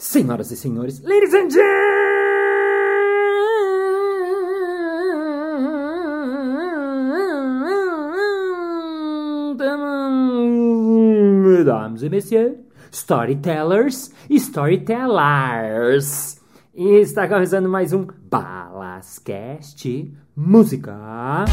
Senhoras e senhores, ladies and gentlemen, mesdames et messieurs, storytellers e storytellers. E está começando mais um Balascast Música.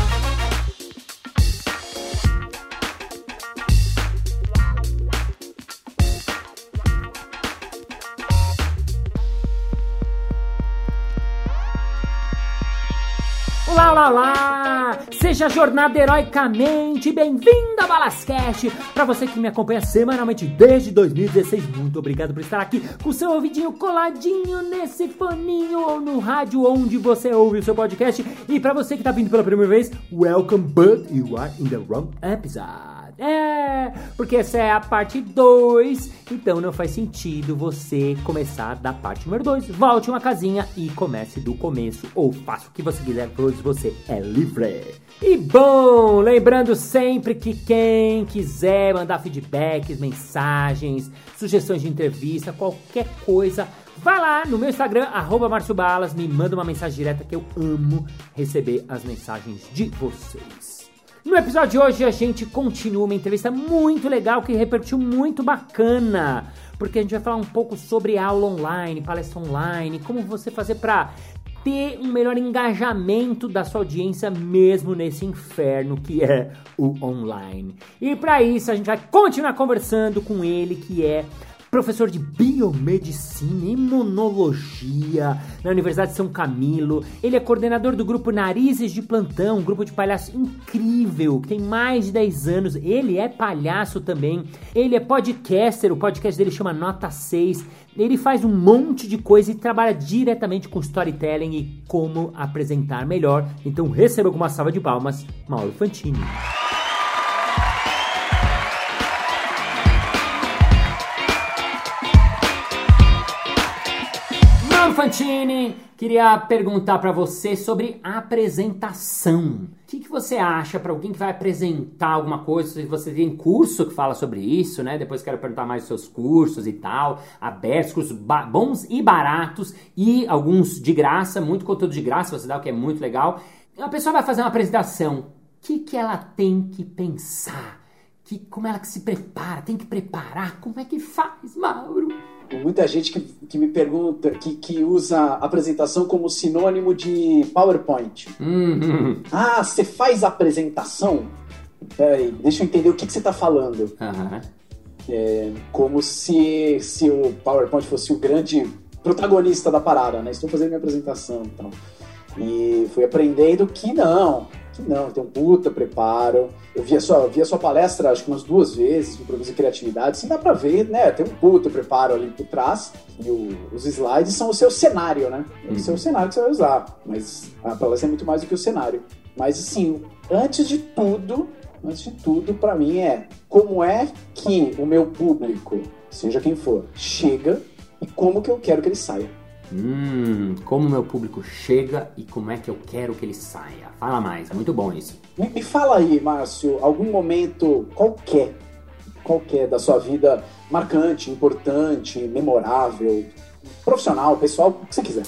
Seja jornada heroicamente bem-vindo a Balascast! Para você que me acompanha semanalmente desde 2016, muito obrigado por estar aqui com seu ouvidinho coladinho nesse foninho ou no rádio onde você ouve o seu podcast. E para você que tá vindo pela primeira vez, welcome, but you are in the wrong episode. É, porque essa é a parte 2, então não faz sentido você começar da parte número 2. Volte uma casinha e comece do começo, ou faça o que você quiser, pois você é livre. E bom, lembrando sempre que quem quiser mandar feedbacks, mensagens, sugestões de entrevista, qualquer coisa, Vai lá no meu Instagram, arroba Márcio Balas, me manda uma mensagem direta que eu amo receber as mensagens de vocês. No episódio de hoje a gente continua uma entrevista muito legal que repercutiu muito bacana, porque a gente vai falar um pouco sobre aula online, palestra online, como você fazer para ter um melhor engajamento da sua audiência mesmo nesse inferno que é o online. E para isso a gente vai continuar conversando com ele que é professor de biomedicina e imunologia na Universidade de São Camilo. Ele é coordenador do grupo Narizes de Plantão, um grupo de palhaço incrível, que tem mais de 10 anos. Ele é palhaço também. Ele é podcaster, o podcast dele chama Nota 6. Ele faz um monte de coisa e trabalha diretamente com storytelling e como apresentar melhor. Então receba com uma salva de palmas, Mauro Fantini. Fantini, queria perguntar para você sobre apresentação. O que, que você acha para alguém que vai apresentar alguma coisa? Se você tem curso que fala sobre isso, né? Depois quero perguntar mais dos seus cursos e tal, abertos, cursos bons e baratos e alguns de graça, muito conteúdo de graça você dá, o que é muito legal. A pessoa vai fazer uma apresentação. O que, que ela tem que pensar? Que, como ela que se prepara? Tem que preparar? Como é que faz, Mauro? Muita gente que, que me pergunta, que, que usa apresentação como sinônimo de PowerPoint. Uhum. Ah, você faz apresentação? Peraí, deixa eu entender o que, que você está falando. Uhum. É, como se, se o PowerPoint fosse o grande protagonista da parada, né? Estou fazendo minha apresentação e tal. E fui aprendendo que não, que não, tem um puta preparo. Eu vi a sua, vi a sua palestra, acho que umas duas vezes, improviso e criatividade, assim dá pra ver, né? Tem um puta preparo ali por trás. E o, os slides são o seu cenário, né? É o seu cenário que você vai usar. Mas a palestra é muito mais do que o cenário. Mas assim, antes de tudo, antes de tudo, para mim é como é que o meu público, seja quem for, chega e como que eu quero que ele saia. Hum, como meu público chega e como é que eu quero que ele saia. Fala mais, muito bom isso. Me, fala aí, Márcio, algum momento qualquer, qualquer da sua vida marcante, importante, memorável, profissional, pessoal, o que você quiser.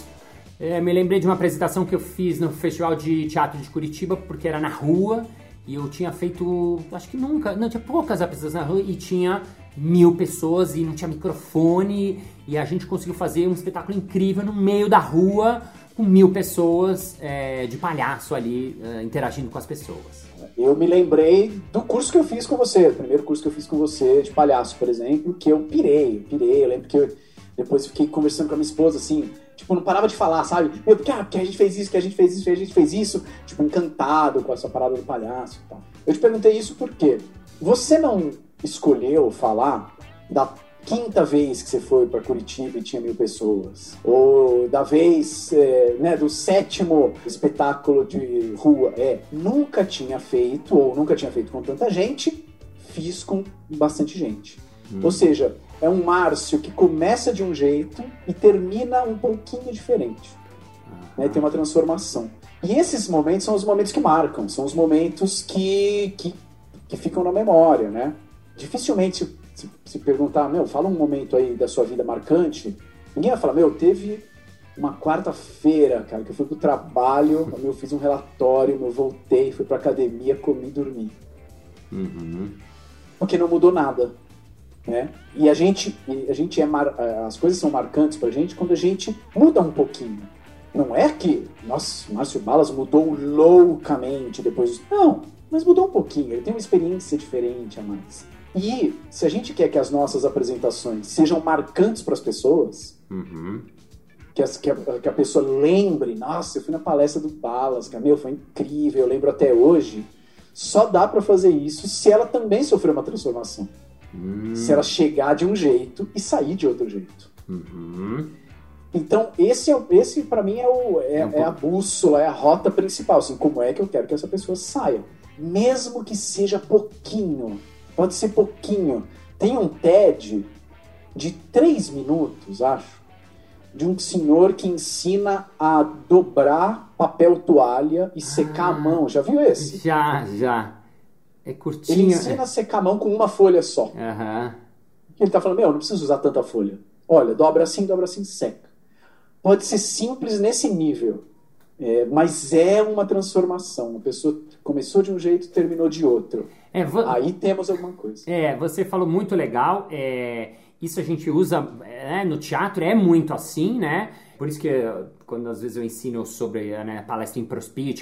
É, me lembrei de uma apresentação que eu fiz no Festival de Teatro de Curitiba, porque era na rua e eu tinha feito, acho que nunca, não, tinha poucas apresentações na rua e tinha mil pessoas e não tinha microfone e a gente conseguiu fazer um espetáculo incrível no meio da rua com mil pessoas é, de palhaço ali é, interagindo com as pessoas. Eu me lembrei do curso que eu fiz com você, o primeiro curso que eu fiz com você de palhaço, por exemplo, que eu pirei, pirei, eu lembro que eu depois fiquei conversando com a minha esposa assim, tipo, não parava de falar, sabe? Meu, porque, ah, porque a gente fez isso, que a gente fez isso, que a gente fez isso, tipo, encantado com essa parada do palhaço e tal. Eu te perguntei isso porque você não escolheu falar da quinta vez que você foi para Curitiba e tinha mil pessoas, ou da vez, é, né, do sétimo espetáculo de rua, é, nunca tinha feito, ou nunca tinha feito com tanta gente, fiz com bastante gente. Hum. Ou seja, é um Márcio que começa de um jeito e termina um pouquinho diferente. Né, tem uma transformação. E esses momentos são os momentos que marcam, são os momentos que, que, que ficam na memória, né? Dificilmente se, se perguntar, meu, fala um momento aí da sua vida marcante, Ninguém vai falar, meu, teve uma quarta-feira, cara, que eu fui pro trabalho, eu fiz um relatório, eu voltei, fui pra academia, comi e dormi. Uhum. Porque não mudou nada. Né? E a gente, a gente é mar... as coisas são marcantes pra gente quando a gente muda um pouquinho. Não é que, nossa, Márcio Balas mudou loucamente depois. Não, mas mudou um pouquinho. Ele tem uma experiência diferente a mais. E se a gente quer que as nossas apresentações sejam marcantes para as pessoas, Uhum. que, as, que, a, que, a, pessoa lembre, nossa, eu fui na palestra do Balas, que meu, foi incrível, eu lembro até hoje. Só dá para fazer isso se ela também sofreu uma transformação. Uhum. Se ela chegar de um jeito e sair de outro jeito. Uhum. Então, esse, é, esse para mim, é, o, é, é, é, a bússola, é a rota principal. Assim, como é que eu quero que essa pessoa saia? Mesmo que seja pouquinho. Pode ser pouquinho. Tem um TED de três minutos, acho, de um senhor que ensina a dobrar papel toalha e secar Ah. a mão. Já viu esse? Já, já. É Ele curtinho. ensina a secar a mão com uma folha só. Aham. Ele tá falando, meu, não preciso usar tanta folha. Olha, dobra assim, dobra assim, seca. Pode ser simples nesse nível, é, mas é uma transformação. A pessoa começou de um jeito terminou de outro. É, vo- Aí temos alguma coisa. É, você falou muito legal. é, isso a gente usa é, no teatro, é muito assim, né? Por isso que quando às vezes eu ensino sobre né, palestra em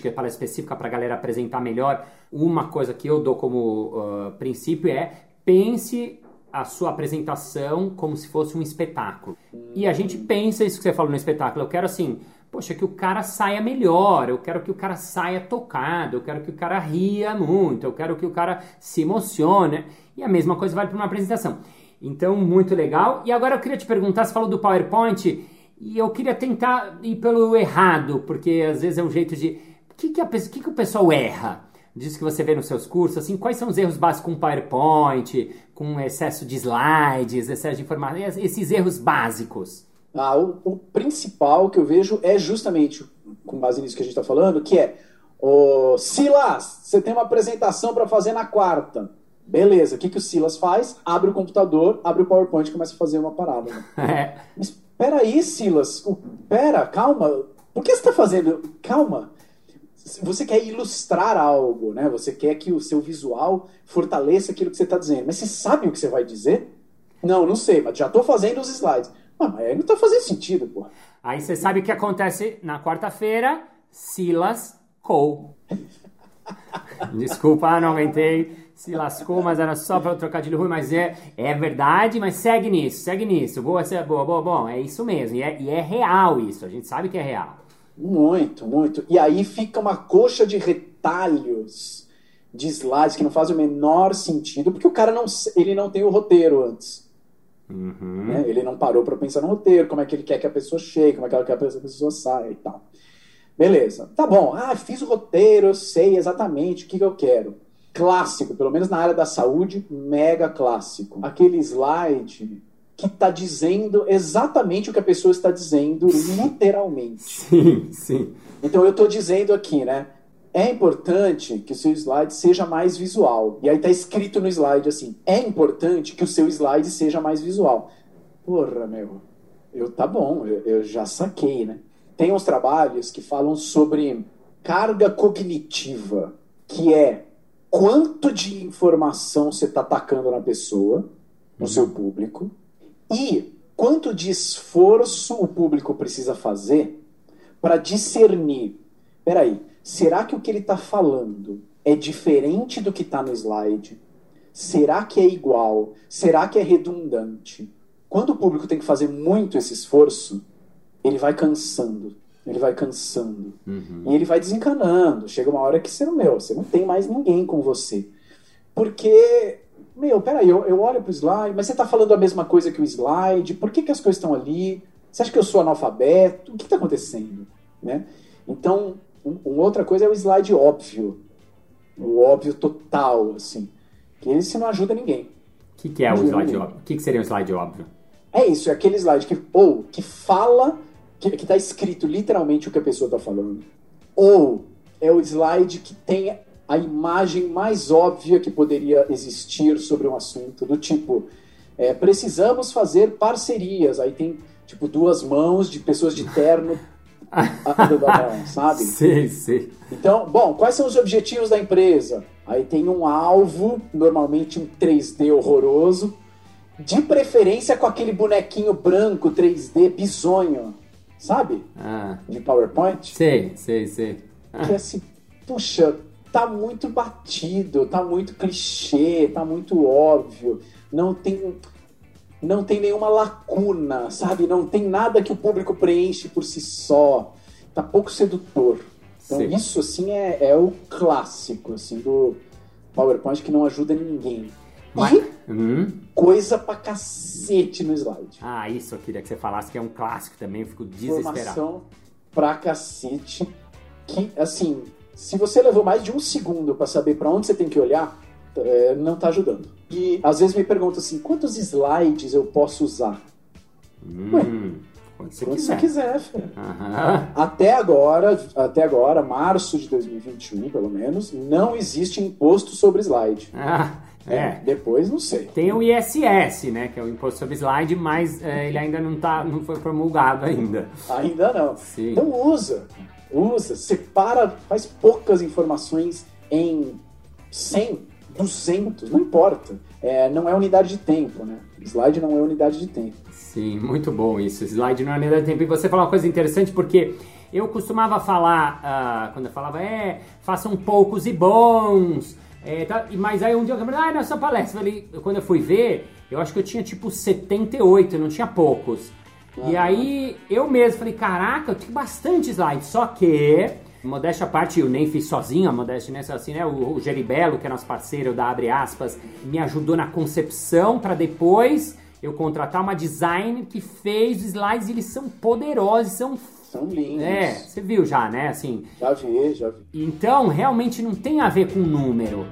que é palestra específica para a galera apresentar melhor, uma coisa que eu dou como ah, princípio é pense a sua apresentação como se fosse um espetáculo. E a gente pensa isso que você falou no espetáculo. Eu quero assim, poxa, que o cara saia melhor, eu quero que o cara saia tocado, eu quero que o cara ria muito, eu quero que o cara se emocione. E a mesma coisa vale para uma apresentação. Então, muito legal. E agora eu queria te perguntar, você falou do PowerPoint, e eu queria tentar ir pelo errado, porque às vezes é um jeito de. O que, que, a que, que o pessoal erra? Diz que você vê nos seus cursos, assim, quais são os erros básicos com PowerPoint, com excesso de slides, excesso de informação, esses erros básicos. Ah, o, o principal que eu vejo é justamente, com base nisso que a gente está falando, que é, ô, Silas, você tem uma apresentação para fazer na quarta. Beleza, o que, que o Silas faz? Abre o computador, abre o PowerPoint e começa a fazer uma parada. né? É, Mas peraí, Silas, o- pera, calma, por que você está fazendo? Calma. Você quer ilustrar algo, né? Você quer que o seu visual fortaleça aquilo que você está dizendo. Mas você sabe o que você vai dizer? Não, não sei, mas já estou fazendo os slides. Ah, mas aí não está fazendo sentido, porra. Aí você sabe o que acontece na quarta-feira? Silas Cole. Desculpa, não aguentei. Se lascou, mas era só para o trocadilho ruim. Mas é, é verdade, mas segue nisso, segue nisso. Boa, é boa, boa, bom. É isso mesmo. E é, e é real isso. A gente sabe que é real. Muito, muito. E aí fica uma coxa de retalhos de slides que não fazem o menor sentido, porque o cara não, ele não tem o roteiro antes. Uhum. né? Ele não parou para pensar no roteiro, como é que ele quer que a pessoa chegue, como é que ele quer que a pessoa saia e tal. Beleza. Tá bom. Ah, fiz o roteiro, eu sei exatamente o que, que eu quero. Clássico, pelo menos na área da saúde, mega clássico. Aquele slide que está dizendo exatamente o que a pessoa está dizendo, literalmente. Sim, sim. Então eu estou dizendo aqui, né? É importante que o seu slide seja mais visual. E aí tá escrito no slide assim: é importante que o seu slide seja mais visual. Porra, meu, eu tá bom, eu, eu já saquei, né? Tem uns trabalhos que falam sobre carga cognitiva, que é quanto de informação você está atacando na pessoa, no seu público, e quanto de esforço o público precisa fazer para discernir. Peraí, será que o que ele está falando é diferente do que está no slide? Será que é igual? Será que é redundante? Quando o público tem que fazer muito esse esforço, ele vai cansando. Ele vai cansando. Uhum. E ele vai desencanando. Chega uma hora que você não, meu, você não tem mais ninguém com você. Porque, meu, peraí, eu, eu olho pro slide, mas você tá falando a mesma coisa que o slide, por que, que as coisas estão ali? Você acha que eu sou analfabeto? O que está acontecendo? Né? Então, um, uma outra coisa é o slide óbvio. O óbvio total, assim. Que esse não ajuda ninguém. O que, que é o slide não. óbvio? O que, que seria um slide óbvio? É isso, é aquele slide que ou que fala, que, que tá escrito literalmente o que a pessoa está falando. Ou é o slide que tem a imagem mais óbvia que poderia existir sobre um assunto, do tipo, é, precisamos fazer parcerias, aí tem tipo duas mãos de pessoas de terno sabe? Sei, sei. Então, bom, quais são os objetivos da empresa? Aí tem um alvo, normalmente um 3D horroroso, de preferência com aquele bonequinho branco 3D bizonho, sabe? Ah, De PowerPoint. sei, sei, sei. Que assim, puxa, tá muito batido, tá muito clichê, tá muito óbvio, não tem não tem nenhuma lacuna, sabe? Não tem nada que o público preenche por si só. Tá pouco sedutor. Então Sim. isso assim é, é o clássico assim do PowerPoint que não ajuda ninguém. Mas- E Hum? coisa pra cacete no slide. Ah, isso eu queria que você falasse que é um clássico também, eu fico desesperado. Informação pra cacete. Que, assim, se você levou mais de um segundo pra saber pra onde você tem que olhar, é, não tá ajudando. E às vezes me perguntam assim: quantos slides eu posso usar? Hum, quando você Quando quiser. você quiser, filho. Aham. Até agora, até agora, março de 2021, pelo menos, não existe imposto sobre slide. Ah, é. Depois, não sei. Tem o ISS, né, que é o Imposto sobre Slide, mas é, ele ainda não, tá, não foi promulgado ainda. Ainda não. Sim. Então usa, usa, separa, faz poucas informações em 100, 200, não importa. É, não é unidade de tempo, né? Slide não é unidade de tempo. Sim, muito bom isso. Slide não é unidade de tempo. E você falou uma coisa interessante, porque eu costumava falar, ah, quando eu falava, é, façam poucos e bons. é, tá, mas aí um dia eu falei, ah, nessa palestra, eu falei, quando eu fui ver, eu acho que eu tinha tipo 78, eu não tinha poucos. E aí eu mesmo falei, caraca, eu tenho bastante slide. Só que, modéstia à parte, eu nem fiz sozinho, a modéstia nessa assim, né? O, o Geribello, que é nosso parceiro da Abre Aspas, me ajudou na concepção para depois eu contratar uma designer que fez os slides e eles são poderosos, são. São lindos. É, você viu já, né? Assim, Já vi, já vi. então realmente não tem a ver com número.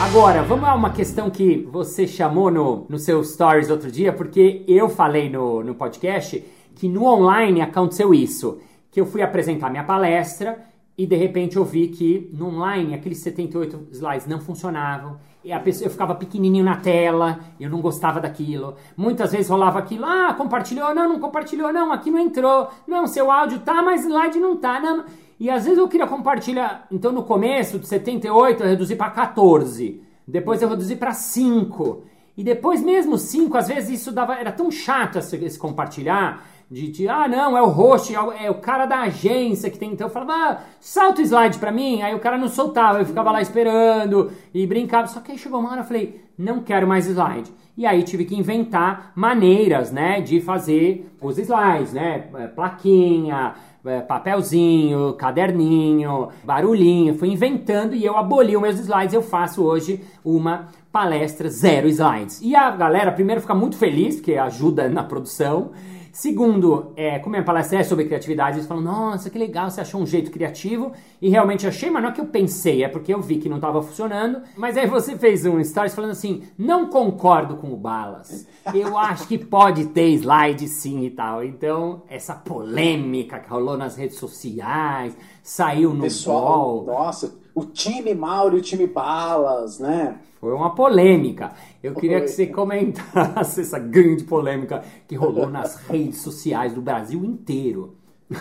Agora, vamos a uma questão que você chamou no, no seu stories outro dia, porque eu falei no, no podcast que no online aconteceu isso. Que eu fui apresentar minha palestra e de repente eu vi que no online aqueles 78 slides não funcionavam. E a pessoa, eu ficava pequenininho na tela, eu não gostava daquilo. Muitas vezes rolava aquilo, ah, compartilhou, não, não compartilhou, não, aqui não entrou. Não, seu áudio tá, mas slide não tá, não. E às vezes eu queria compartilhar, então no começo de 78 eu reduzi para 14, depois eu reduzi para 5. E depois mesmo 5, às vezes isso dava, era tão chato esse, compartilhar, de, de, ah não, é o host, é o, é o cara da agência que tem, então eu falava, ah, salta o slide pra mim, aí o cara não soltava, eu ficava lá esperando e brincava, só que aí chegou uma hora eu falei, não quero mais slide. E aí tive que inventar maneiras, né, de fazer os slides, né, plaquinha, é, papelzinho, caderninho, barulhinho, fui inventando e eu aboli os meus slides. Eu faço hoje uma palestra zero slides. E a galera, primeiro, fica muito feliz, porque ajuda na produção. Segundo, é, como minha palestra é sobre criatividade, eles falam, nossa, que legal, você achou um jeito criativo. E realmente achei, mas não é que eu pensei, é porque eu vi que não estava funcionando. Mas aí você fez um stories falando assim, não concordo com o Balas. Eu acho que pode ter slide sim e tal. Então, essa polêmica que rolou nas redes sociais, saiu no Pessoal, nossa, o time Mauro e o time Balas, né? Foi uma polêmica. Eu queria que você comentasse essa grande polêmica que rolou nas redes sociais do Brasil inteiro.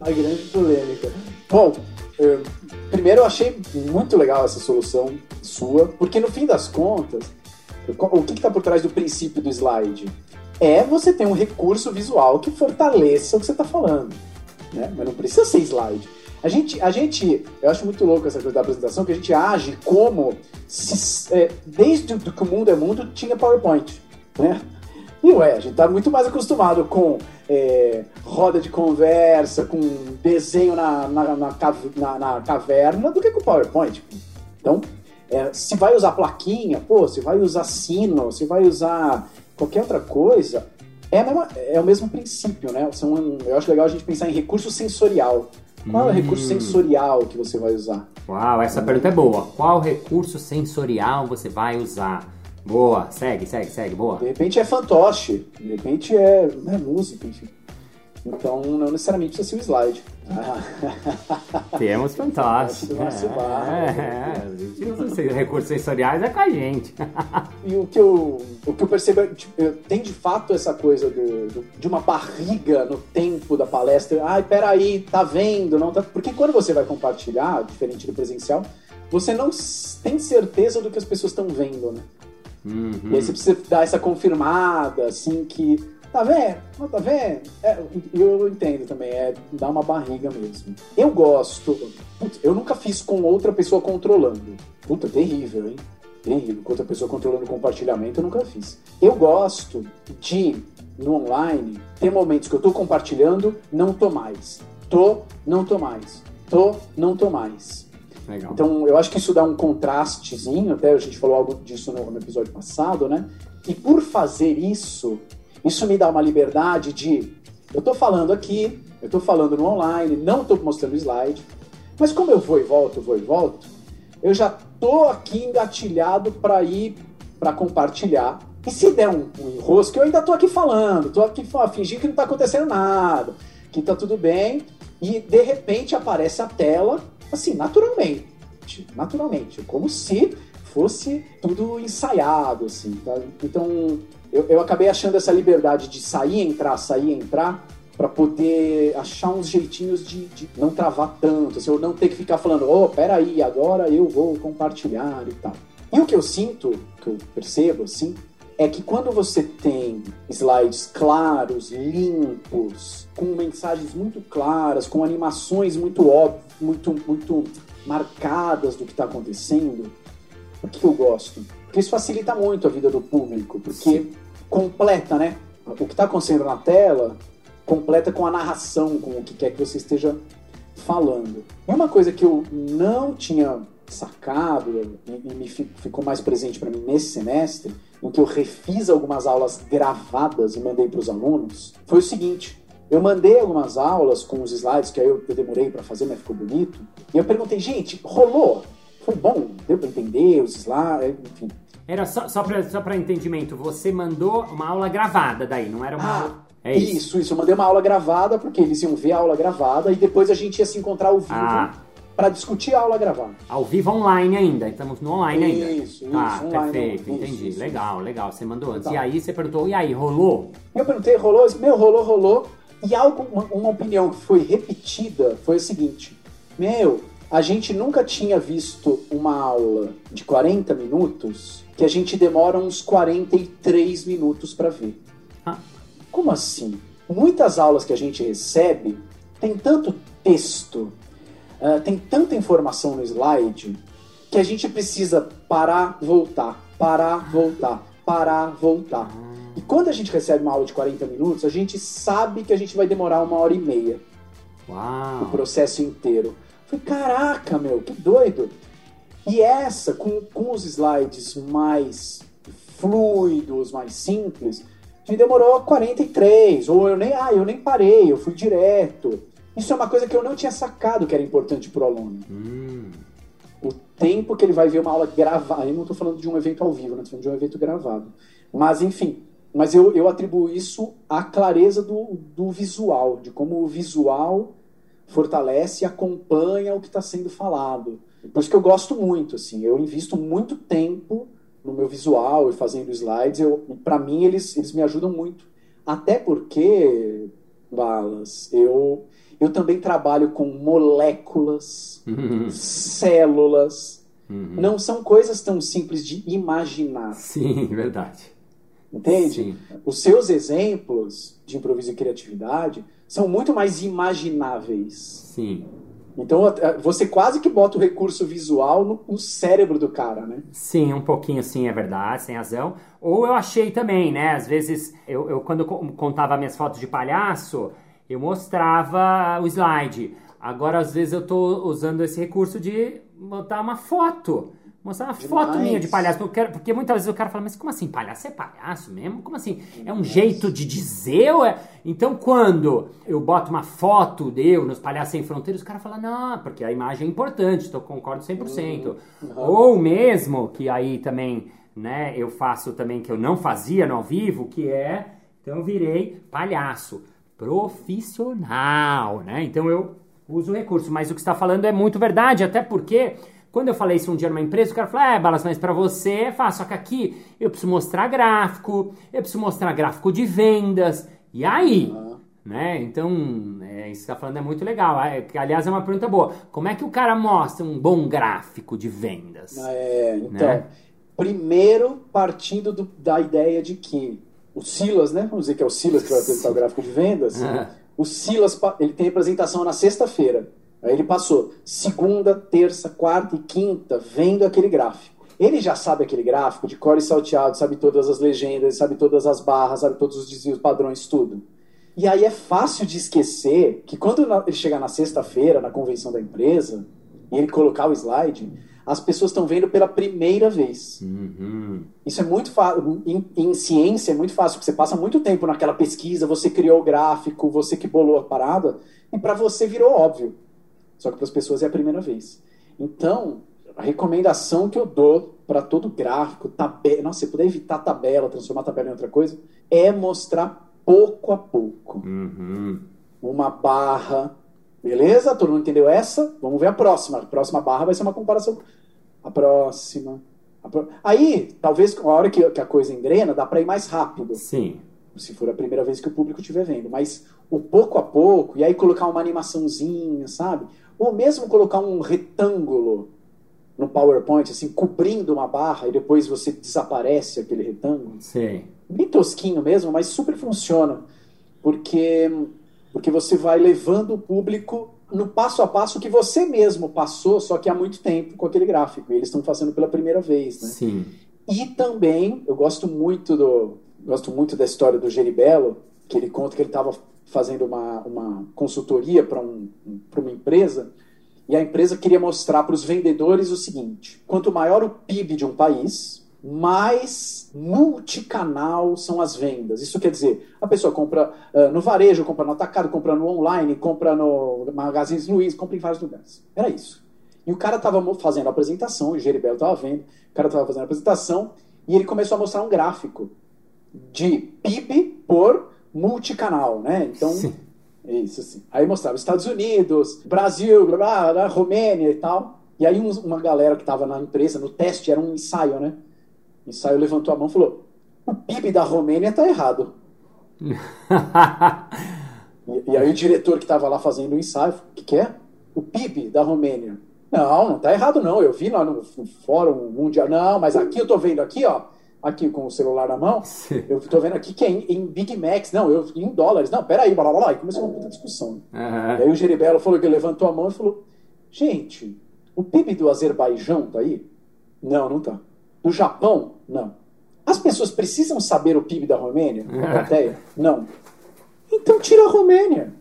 A grande polêmica. Bom, eh, primeiro eu achei muito legal essa solução sua, porque no fim das contas, o que está por trás do princípio do slide? É você ter um recurso visual que fortaleça o que você está falando. Né? Mas não precisa ser slide. A gente, a gente, eu acho muito louco essa coisa da apresentação, que a gente age como se, é, desde que o mundo é mundo tinha PowerPoint, né? E ué, a gente tá muito mais acostumado com é, roda de conversa, com desenho na, na, na, na- na caverna, do que com PowerPoint. Então, é, se vai usar plaquinha, pô, se vai usar sino, se vai usar qualquer outra coisa, é, mesma- é o mesmo princípio, né? São, eu acho legal a gente pensar em recurso sensorial. Qual é o recurso sensorial que você vai usar? Uau, essa pergunta é boa. Qual recurso sensorial você vai usar? Boa, segue, segue, segue, boa. De repente é fantoche, de repente é, é música, enfim. Então não necessariamente precisa ser o slide. Temos fantoche. É, é, a gente usa recursos sensoriais é com a gente. e o que eu, o que eu percebo é tipo, tem de fato essa coisa do, do, de uma barriga no tempo da palestra. Ai, peraí, tá vendo? Não tá... Porque quando você vai compartilhar, diferente do presencial, você não tem certeza do que as pessoas estão vendo, né? Uhum. E aí você precisa dar essa confirmada, assim, que. Tá vendo? Tá vendo? É, eu entendo também, é dar uma barriga mesmo. Eu gosto. Putz, eu nunca fiz com outra pessoa controlando. Puta, terrível, hein? Terrível. Com outra pessoa controlando o compartilhamento, eu nunca fiz. Eu gosto de, no online, ter momentos que eu tô compartilhando, não tô mais. Tô, não tô mais. Tô, não tô mais. Legal. Então, eu acho que isso dá um contrastezinho, até a gente falou algo disso no, no episódio passado, né? E por fazer isso, isso me dá uma liberdade de. Eu estou falando aqui, eu estou falando no online, não estou mostrando slide, mas como eu vou e volto, vou e volto, eu já estou aqui engatilhado para ir para compartilhar. E se der um, um enrosco, eu ainda estou aqui falando, estou aqui fingindo que não está acontecendo nada, que está tudo bem, e de repente aparece a tela assim, naturalmente. Naturalmente. Como se fosse tudo ensaiado, assim, tá? Então, eu, eu acabei achando essa liberdade de sair, entrar, sair, entrar, para poder achar uns jeitinhos de, de, não travar tanto, assim, eu não ter que ficar falando, oh, peraí, agora eu vou compartilhar e tal. E o que eu sinto, que eu percebo, assim, é que quando você tem slides claros, limpos, com mensagens muito claras, com animações muito óbvias, muito, muito marcadas do que está acontecendo, por que eu gosto? Isso facilita muito a vida do público, porque Sim. completa, né? O que está acontecendo na tela completa com a narração, com o que quer que você esteja falando. E uma coisa que eu não tinha sacado e me ficou mais presente para mim nesse semestre em que eu refiz algumas aulas gravadas e mandei para os alunos, foi o seguinte: eu mandei algumas aulas com os slides que aí eu, eu demorei para fazer, mas ficou bonito. E eu perguntei, gente, rolou? Foi bom? Deu para entender os slides? Enfim. Era só, só para só entendimento, você mandou uma aula gravada daí, não era uma ah, aula. É isso. isso, isso. Eu mandei uma aula gravada, porque eles iam ver a aula gravada e depois a gente ia se encontrar ao vivo. Ah para discutir a aula gravada. Ao vivo online ainda, estamos no online isso, ainda. Isso, tá, isso. perfeito, entendi. Isso, legal, legal. Você mandou antes. E aí você perguntou, e aí, rolou? Eu perguntei, rolou? Meu, rolou, rolou. E algo, uma, uma opinião que foi repetida foi o seguinte: Meu, a gente nunca tinha visto uma aula de 40 minutos que a gente demora uns 43 minutos para ver. Ah. Como assim? Muitas aulas que a gente recebe tem tanto texto, uh, tem tanta informação no slide que a gente precisa parar, voltar, parar, voltar, parar, voltar. E quando a gente recebe uma aula de 40 minutos, a gente sabe que a gente vai demorar uma hora e meia. Uau. O processo inteiro. Falei, caraca, meu, que doido. E essa, com, com os slides mais fluidos, mais simples, me demorou 43. Ou eu nem, ah, eu nem parei, eu fui direto. Isso é uma coisa que eu não tinha sacado que era importante para o aluno. Hum. O tempo que ele vai ver uma aula gravada. Eu não estou falando de um evento ao vivo, não estou falando de um evento gravado. Mas, enfim, mas eu, eu atribuo isso à clareza do, do visual, de como o visual fortalece e acompanha o que está sendo falado. Por isso que eu gosto muito, assim, eu invisto muito tempo no meu visual e fazendo slides. Para mim, eles, eles me ajudam muito. Até porque, Balas, eu eu também trabalho com moléculas, uhum. células. Uhum. Não são coisas tão simples de imaginar. Sim, verdade. Entende? Sim. Os seus exemplos de improviso e criatividade são muito mais imagináveis. Sim. Então você quase que bota o recurso visual no, no, cérebro do cara, né? Sim, um pouquinho sim, é verdade, sem razão. Ou eu achei também, né? Às vezes, eu, eu quando eu contava minhas fotos de palhaço, eu mostrava o slide. Agora, às vezes, eu estou usando esse recurso de botar uma foto. Mostrar uma Demais. foto minha de palhaço. Porque, eu quero- porque muitas vezes o cara fala, mas como assim, palhaço é palhaço mesmo? Como assim? É um jeito de dizer? É... Então, quando eu boto uma foto de eu nos Palhaços Sem Fronteiras, o cara fala, não, porque a imagem é importante, então eu concordo 100%. Ou mesmo, que aí também, né, eu faço também, que eu não fazia no ao vivo, que é, então eu virei palhaço profissional, né? Então eu uso o recurso, mas o que você está falando é muito verdade, até porque quando eu falei isso um dia numa empresa, o cara falou: É, Balas, mas para você é fácil, só que aqui eu preciso mostrar gráfico, eu preciso mostrar gráfico de vendas, e aí? Né? Então, é, isso que você está falando é muito legal. É, aliás, é uma pergunta boa. Como é que o cara mostra um bom gráfico de vendas? É, então, Né? primeiro partindo do- da ideia de que o Silas, né? Vamos dizer que é o Silas que vai apresentar o gráfico de vendas. Ah. O Silas, ele tem apresentação na sexta-feira. Aí ele passou segunda, terça, quarta e quinta vendo aquele gráfico. Ele já sabe aquele gráfico de core salteado, sabe todas as legendas, sabe todas as barras, sabe todos os desvios padrões, tudo. E aí é fácil de esquecer que quando ele chegar na sexta-feira, na convenção da empresa, e ele colocar o slide, as pessoas estão vendo pela primeira vez. Uhum. Isso é muito fácil. Em, em ciência é muito fácil, porque você passa muito tempo naquela pesquisa, você criou o gráfico, você que bolou a parada, e para você virou óbvio. Só que para as pessoas é a primeira vez. Então, a recomendação que eu dou para todo gráfico, tabela, nossa, se puder evitar tabela, transformar tabela em outra coisa, é mostrar pouco a pouco Uhum. uma barra. Beleza? Todo mundo entendeu essa? Vamos ver a próxima. A próxima barra vai ser uma comparação. A próxima. a pró- Aí, talvez, a hora que, que a coisa engrena, dá para ir mais rápido. Sim. Se for a primeira vez que o público estiver vendo. Mas o pouco a pouco, e aí colocar uma animaçãozinha, sabe? Ou mesmo colocar um retângulo no PowerPoint, assim, cobrindo uma barra e depois você desaparece aquele retângulo Sim. bem tosquinho mesmo, mas super funciona. Porque, porque você vai levando o público no passo a passo que você mesmo passou, só que há muito tempo com aquele gráfico. E eles estão fazendo pela primeira vez, né? Sim. E também, eu gosto muito do gosto muito da história do Geribello, que ele conta que ele estava fazendo uma, uma consultoria para um, uma empresa e a empresa queria mostrar para os vendedores o seguinte: quanto maior o PIB de um país, mais multicanal são as vendas. Isso quer dizer, a pessoa compra ah, no varejo, compra no atacado, compra no online, compra no Magazine Luiza, compra em vários lugares. Era isso. E o cara estava fazendo a apresentação, o Geribel estava vendo, o cara estava fazendo a apresentação e ele começou a mostrar um gráfico de PIB por multicanal, né? Então, Sim. isso assim. Aí mostrava Estados Unidos, Brasil, blá, blá, blá, Romênia e tal. E aí uns- uma galera que estava na empresa, no teste, era um ensaio, né? O ensaio levantou a mão e falou: o PIB da Romênia tá errado. E, e aí o diretor que estava lá fazendo o ensaio, falou, o que, que é? O PIB da Romênia. Não, não tá errado não. Eu vi lá no, no Fórum Mundial. Não, mas aqui eu tô vendo aqui, ó. Aqui com o celular na mão. Sim. Eu tô vendo aqui que é em, em Big Macs. Não, eu em dólares. Não, peraí, blá blá blá. E começou uma puta discussão. E Aham. aí o Geribello falou que levantou a mão e falou: Gente, o PIB do Azerbaijão tá aí? Não, não tá. Do Japão? Não. As pessoas precisam saber o PIB da Romênia? A plateia? Não. Então tira a Romênia.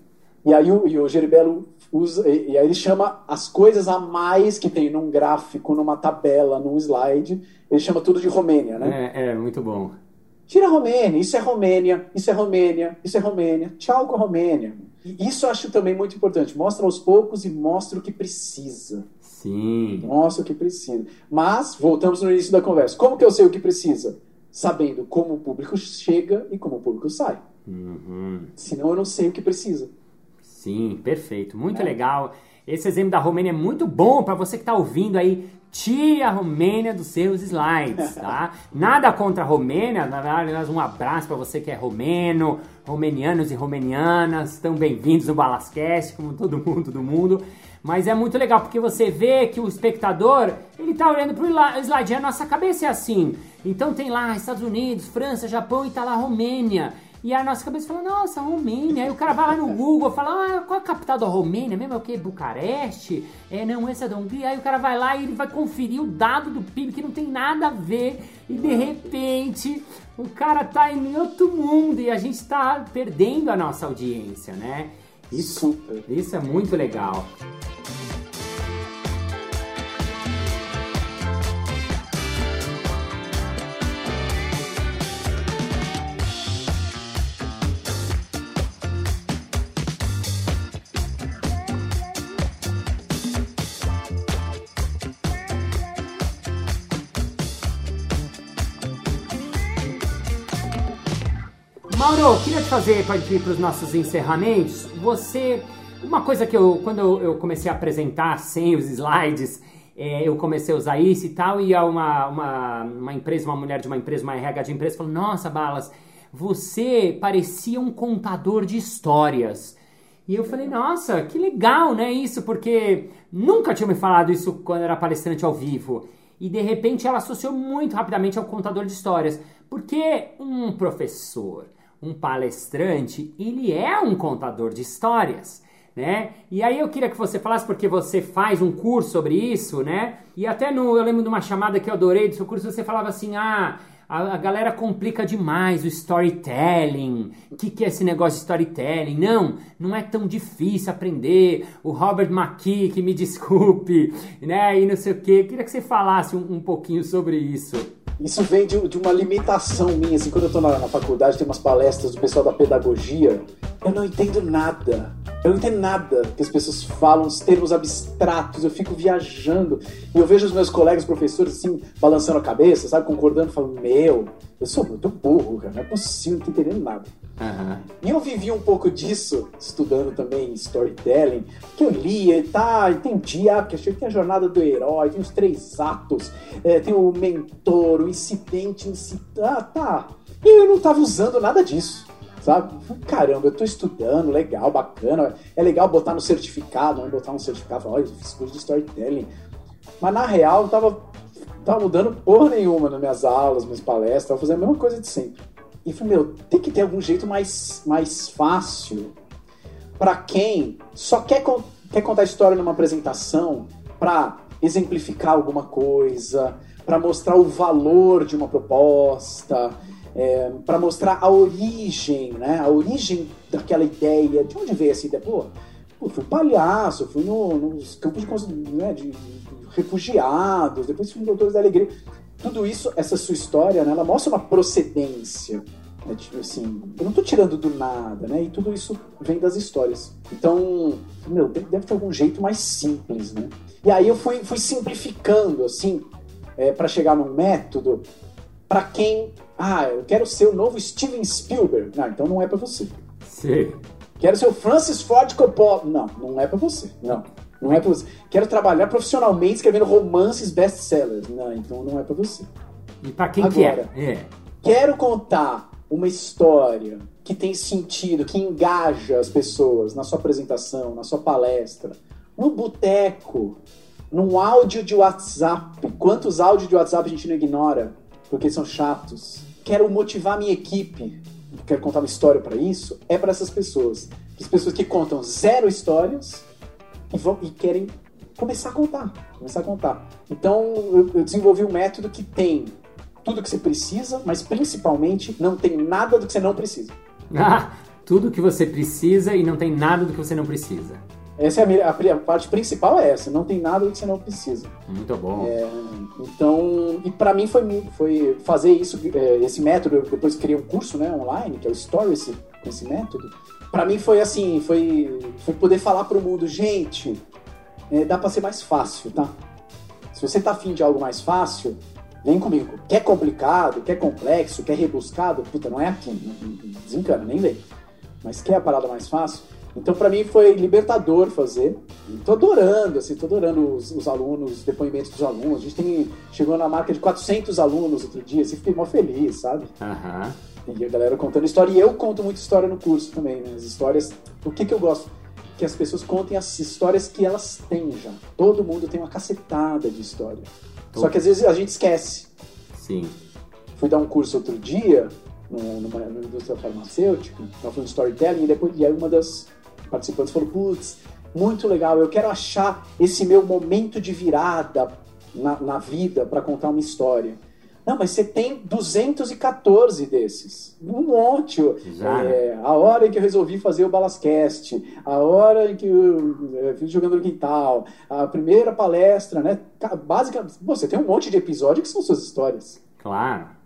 E aí o, e o Geribello usa, e, e aí ele chama as coisas a mais que tem num gráfico, numa tabela, num slide, ele chama tudo de Romênia, né? É, é, muito bom. Tira a Romênia, isso é Romênia, isso é Romênia, isso é Romênia. Tchau com a Romênia. E isso eu acho também muito importante. Mostra aos poucos e mostra o que precisa. Sim. Mostra o que precisa. Mas, voltamos no início da conversa. Como que eu sei o que precisa? Sabendo como o público chega e como o público sai. Uhum. Senão eu não sei o que precisa. Sim, perfeito. Muito É. legal. Esse exemplo da Romênia é muito bom para você que está ouvindo aí. Tire a Romênia dos seus slides, tá? Nada contra a Romênia, na verdade, um abraço para você que é romeno, romenianos e romenianas, estão bem-vindos no Balascast, como todo mundo do mundo. Mas é muito legal porque você vê que o espectador, ele tá olhando pro slide, a nossa cabeça é assim. Então tem lá Estados Unidos, França, Japão e tá lá Romênia. E a nossa cabeça fala, nossa, Romênia. Aí o cara vai lá no Google, fala, ah, qual é a capital da Romênia? Mesmo é o quê? Bucareste? É, não, esse é da Hungria. Aí o cara vai lá e ele vai conferir o dado do PIB que não tem nada a ver. E de repente o cara tá em outro mundo e a gente tá perdendo a nossa audiência, né? Isso, Super. isso é muito legal. Fazer para ir para os nossos encerramentos. Você, uma coisa que eu, quando eu, eu comecei a apresentar sem os slides, é, eu comecei a usar isso e tal, e uma, uma, uma empresa, uma mulher de uma empresa, uma RH de empresa, falou: Nossa, Balas, você parecia um contador de histórias. E eu falei, nossa, que legal, né? Isso, porque nunca tinha me falado isso quando era palestrante ao vivo. E de repente ela associou muito rapidamente ao contador de histórias. Porque um professor, um palestrante, ele é um contador de histórias. Né? E aí eu queria que você falasse, porque você faz um curso sobre isso, né? E até no, eu lembro de uma chamada que eu adorei do seu curso, você falava assim, ah, a, galera complica demais o storytelling. O que, que é esse negócio de storytelling? Não, não é tão difícil aprender. O Robert McKee, que me desculpe, né? E não sei o quê. Eu queria que você falasse um, um pouquinho sobre isso. Isso vem de, de, uma limitação minha, assim, quando eu tô na, na, faculdade, tem umas palestras do pessoal da pedagogia, eu não entendo nada. Eu não entendo nada que as pessoas falam, os termos abstratos, eu fico viajando. E eu vejo os meus colegas professores, assim, balançando a cabeça, sabe, concordando, falando, meu, eu sou muito burro, cara, não é possível, não tô entendendo nada. Uhum. E eu vivi um pouco disso, estudando também storytelling, que eu lia e tá, entendi, ah, porque achei que tem a jornada do herói, tem os três atos, é, tem o mentor, o incidente, ah, tá. Eu não tava usando nada disso, sabe? Caramba, eu tô estudando, legal, bacana, é legal botar no certificado, né? botar um certificado, falar, olha, eu fiz curso de storytelling. Mas na real, eu tava, tava mudando porra nenhuma nas minhas aulas, minhas palestras, tava fazendo a mesma coisa de sempre. E falei, meu, tem que ter algum jeito mais, mais fácil para quem só quer, quer contar história numa apresentação para exemplificar alguma coisa, para mostrar o valor de uma proposta, é, para mostrar a origem, né? A origem daquela ideia, de onde veio essa ideia? Pô, pô fui palhaço, fui no, nos campos de, né, de, refugiados, depois fui no Doutores da Alegria. Tudo isso, essa sua história, né, ela mostra uma procedência. É tipo assim, eu não tô tirando do nada, né? E tudo isso vem das histórias. Então, meu, deve ter algum jeito mais simples, né? E aí eu fui, fui simplificando, assim, é, para chegar num método para quem. Ah, eu quero ser o novo Steven Spielberg. Não, então não é para você. Sim. Quero ser o Francis Ford Coppola. Não, não é para você. Não. Não é pra você. Quero trabalhar profissionalmente escrevendo romances best-sellers. Não, então não é para você. E para quem Agora, que é? é? Quero contar uma história que tem sentido, que engaja as pessoas na sua apresentação, na sua palestra, no boteco, num áudio de WhatsApp. Quantos áudios de WhatsApp a gente não ignora porque são chatos? Quero motivar minha equipe. Quero contar uma história para isso. É para essas pessoas. As pessoas que contam zero histórias e, vão, e querem começar a contar. Começar a contar. Então eu desenvolvi um método que tem tudo que você precisa, mas principalmente não tem nada do que você não precisa. Ah, tudo que você precisa e não tem nada do que você não precisa. Essa é a, a, a parte principal é essa, não tem nada que você não precisa. Muito bom. É, então, e para mim foi, foi fazer isso, é, esse método, eu depois criei um curso né, online, que é o Stories, com esse método. Para mim foi assim, foi, foi poder falar para o mundo, gente, é, dá para ser mais fácil, tá? Se você tá afim de algo mais fácil, Vem comigo. Quer complicado, quer complexo, quer rebuscado? Puta, não é aqui. Desencana, nem vem. Mas quer a parada mais fácil? Então, para mim, foi libertador fazer. tô adorando, assim, tô adorando os, os, alunos, os depoimentos dos alunos. A gente tem, chegou na marca de 400 alunos outro dia, assim, fiquei mó feliz, sabe? Uhum. E a galera contando história. E eu conto muita história no curso também, né? As histórias. O que que eu gosto? Que as pessoas contem as histórias que elas têm já. Todo mundo tem uma cacetada de história. Só que às vezes a gente esquece. Sim. Fui dar um curso outro dia, numa, numa indústria farmacêutica, tava falando de storytelling, e depois e aí uma das participantes falou, putz, muito legal, eu quero achar esse meu momento de virada na, na vida para contar uma história. Não, mas você tem 214 desses. Um monte. É, a hora em que eu resolvi fazer o Balascast, a hora em que eu, fiz jogando no quintal, a primeira palestra, né? Basicamente, você tem um monte de episódios que são suas histórias. Claro.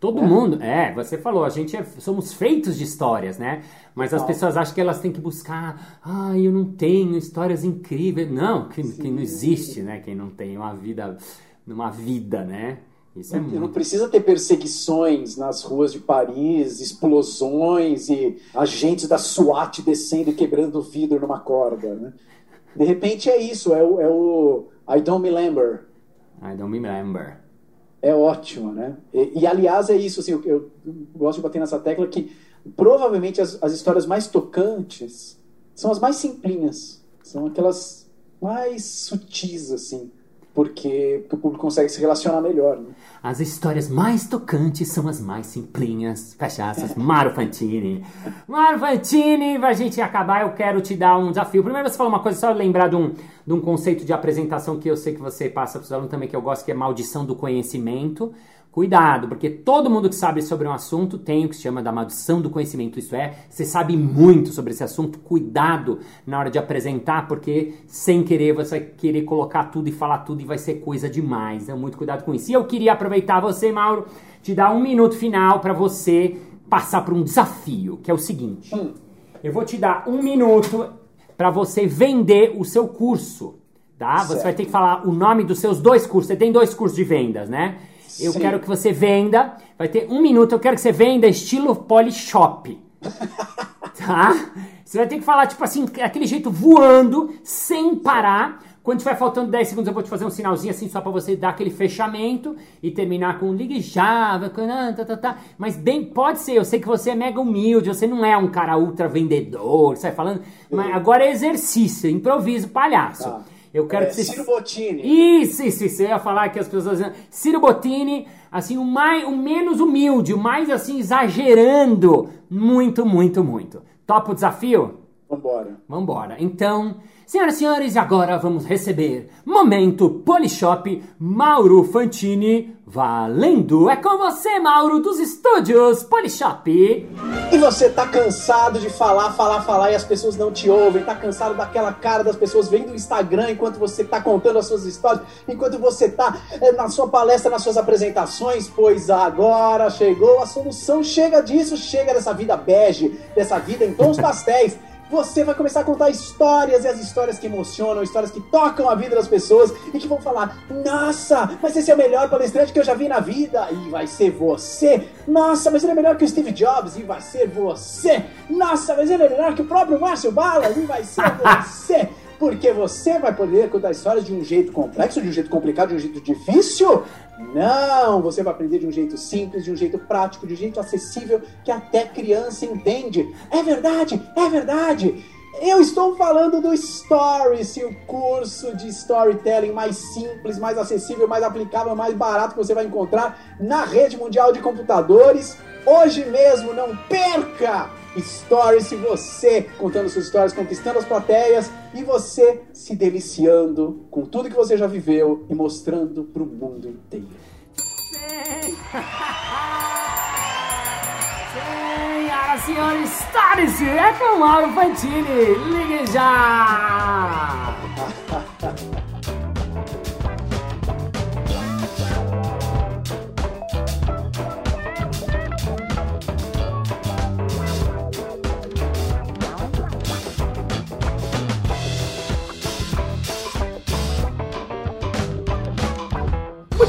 Todo é. mundo, é, você falou, a gente é, somos feitos de histórias, né? Mas as pessoas acham que elas têm que buscar, ah, eu não tenho histórias incríveis. Não, que, que não existe, né? Quem não tem uma vida, uma vida, né? Isso é muito. não precisa ter perseguições nas ruas de Paris, explosões e agentes da SWAT descendo e quebrando vidro numa corda. Né? De repente é isso, é o, é o I don't me remember. I don't remember. É ótimo, né? E, e, aliás é isso, assim, eu, eu gosto de bater nessa tecla que provavelmente as, as histórias mais tocantes são as mais simplinhas, são aquelas mais sutis, assim, porque, porque o público consegue se relacionar melhor, né? As histórias mais tocantes são as mais simplinhas. Fecha aspas. Mário Fantini. Mário Fantini, pra gente acabar, eu quero te dar um desafio. Primeiro você falou uma coisa, só lembrar de um, de um conceito de apresentação que eu sei que você passa para os alunos também, que eu gosto, que é maldição do conhecimento. Cuidado, porque todo mundo que sabe sobre um assunto tem o que se chama da maldição do conhecimento. Isso é, você sabe muito sobre esse assunto. Cuidado na hora de apresentar, porque sem querer você vai querer colocar tudo e falar tudo e vai ser coisa demais. Então, muito cuidado com isso. E eu queria aproveitar você, Mauro, te dar um minuto final para você passar por um desafio, que é o seguinte. Hum. Eu vou te dar um minuto para você vender o seu curso, tá? Você vai ter que falar o nome dos seus dois cursos. Você tem dois cursos de vendas, né? Eu Sim. quero que você venda. Vai ter um minuto. Eu quero que você venda estilo Polishop. tá? Você vai ter que falar, tipo assim, aquele jeito voando, sem parar. Quando tiver faltando 10 segundos, eu vou te fazer um sinalzinho assim, só pra você dar aquele fechamento e terminar com ligue já, com- ah, tá, tá, tá. Mas bem, pode ser, eu sei que você é mega humilde, você não é um cara ultra vendedor, sai falando. Mas agora é exercício, improviso, palhaço. Tá. Eu quero É, que você. Ciro Bottini. Isso, isso, isso. Eu ia falar que as pessoas. Ciro Bottini, assim, o, mais, o menos humilde, o mais assim, exagerando. Muito, muito, muito. Topa o desafio? Vambora. Vambora. Então, senhoras e senhores, agora vamos receber Momento Polishop Mauro Fantini. Valendo! É com você, Mauro, dos estúdios Polishop. E você tá cansado de falar, falar, falar e as pessoas não te ouvem, tá cansado daquela cara das pessoas vendo o Instagram enquanto você tá contando as suas histórias, enquanto você tá eh, na sua palestra, nas suas apresentações, pois agora chegou a solução, chega disso, chega dessa vida bege, dessa vida em tons pastéis. Você vai começar a contar histórias e as histórias que emocionam, histórias que tocam a vida das pessoas e que vão falar: Nossa, mas esse é o melhor palestrante que eu já vi na vida. E vai ser você. Nossa, mas ele é melhor que o Steve Jobs. E vai ser você. Nossa, mas ele é melhor que o próprio Márcio Balas. E vai ser você. Porque você vai poder contar histórias de um jeito complexo, de um jeito complicado, de um jeito difícil? Não! Você vai aprender de um jeito simples, de um jeito prático, de um jeito acessível que até criança entende. É verdade, é verdade! Eu estou falando do Stories, o curso de storytelling mais simples, mais acessível, mais aplicável, mais barato que você vai encontrar na rede mundial de computadores. Hoje mesmo, não perca! Stories e você contando suas histórias, conquistando as plateias e você se deliciando com tudo que você já viveu e mostrando para o mundo inteiro. Senhoras e senhores, Stories é com Mauro Fantini. Ligue já!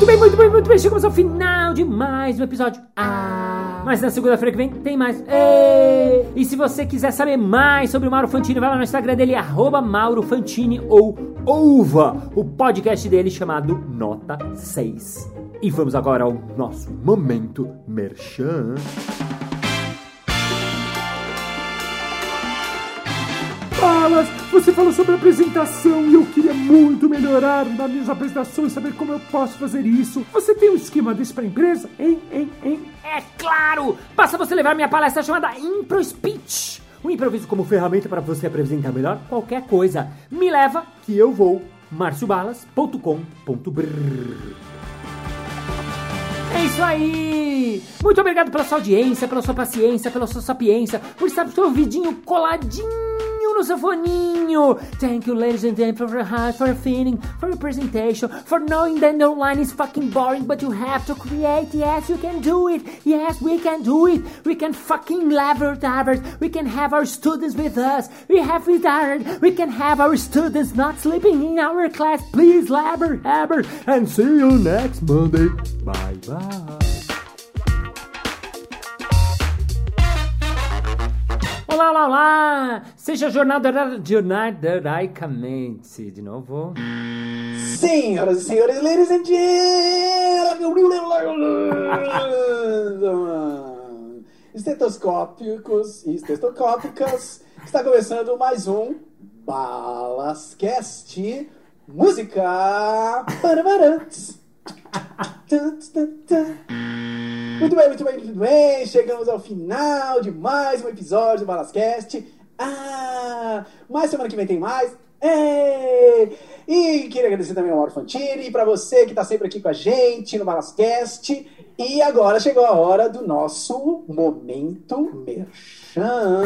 Muito bem, muito bem, muito bem. Chegamos ao final de mais um episódio. Ah, mas na segunda-feira que vem tem mais. Ê! E se você quiser saber mais sobre o Mauro Fantini, vai lá no Instagram dele, arroba Mauro Fantini ou Ouva, o podcast dele chamado Nota 6. E vamos agora ao nosso momento merchan. Balas, você falou sobre apresentação e eu queria muito melhorar nas minhas apresentações, saber como eu posso fazer isso. Você tem um esquema desse pra empresa? Hein, hein, hein? É claro! Basta você levar minha palestra chamada Impro Speech. O improviso como ferramenta para você apresentar melhor qualquer coisa. Me leva que eu vou. marciobalas.com.br É isso aí! Muito obrigado pela sua audiência, pela sua paciência, pela sua sapiência, por estar com o seu ouvidinho coladinho no no. Thank you, ladies and gentlemen, for your heart, for your feeling, for your presentation, for knowing that the online is fucking boring, but you have to create. Yes, you can do it. Yes, we can do it. We can fucking leverage others. We can have our students with us. We have retired. We can have our students not sleeping in our class. Please, Labber, Labber, and see you next Monday. Bye bye. Olá, olá, olá! Seja jornada jornadaicamente. De novo. Senhoras e senhores, ladies and gentlemen, estetoscópicos e estetoscópicas, está começando mais um Balascast Música Parabarantes. Muito bem, muito bem, muito bem. Chegamos ao final de mais um episódio do Balascast. Ah, mas semana que vem tem mais. Ei! E queria agradecer também ao Mauro Fantini para você que está sempre aqui com a gente no Balascast. E agora chegou a hora do nosso momento merchan.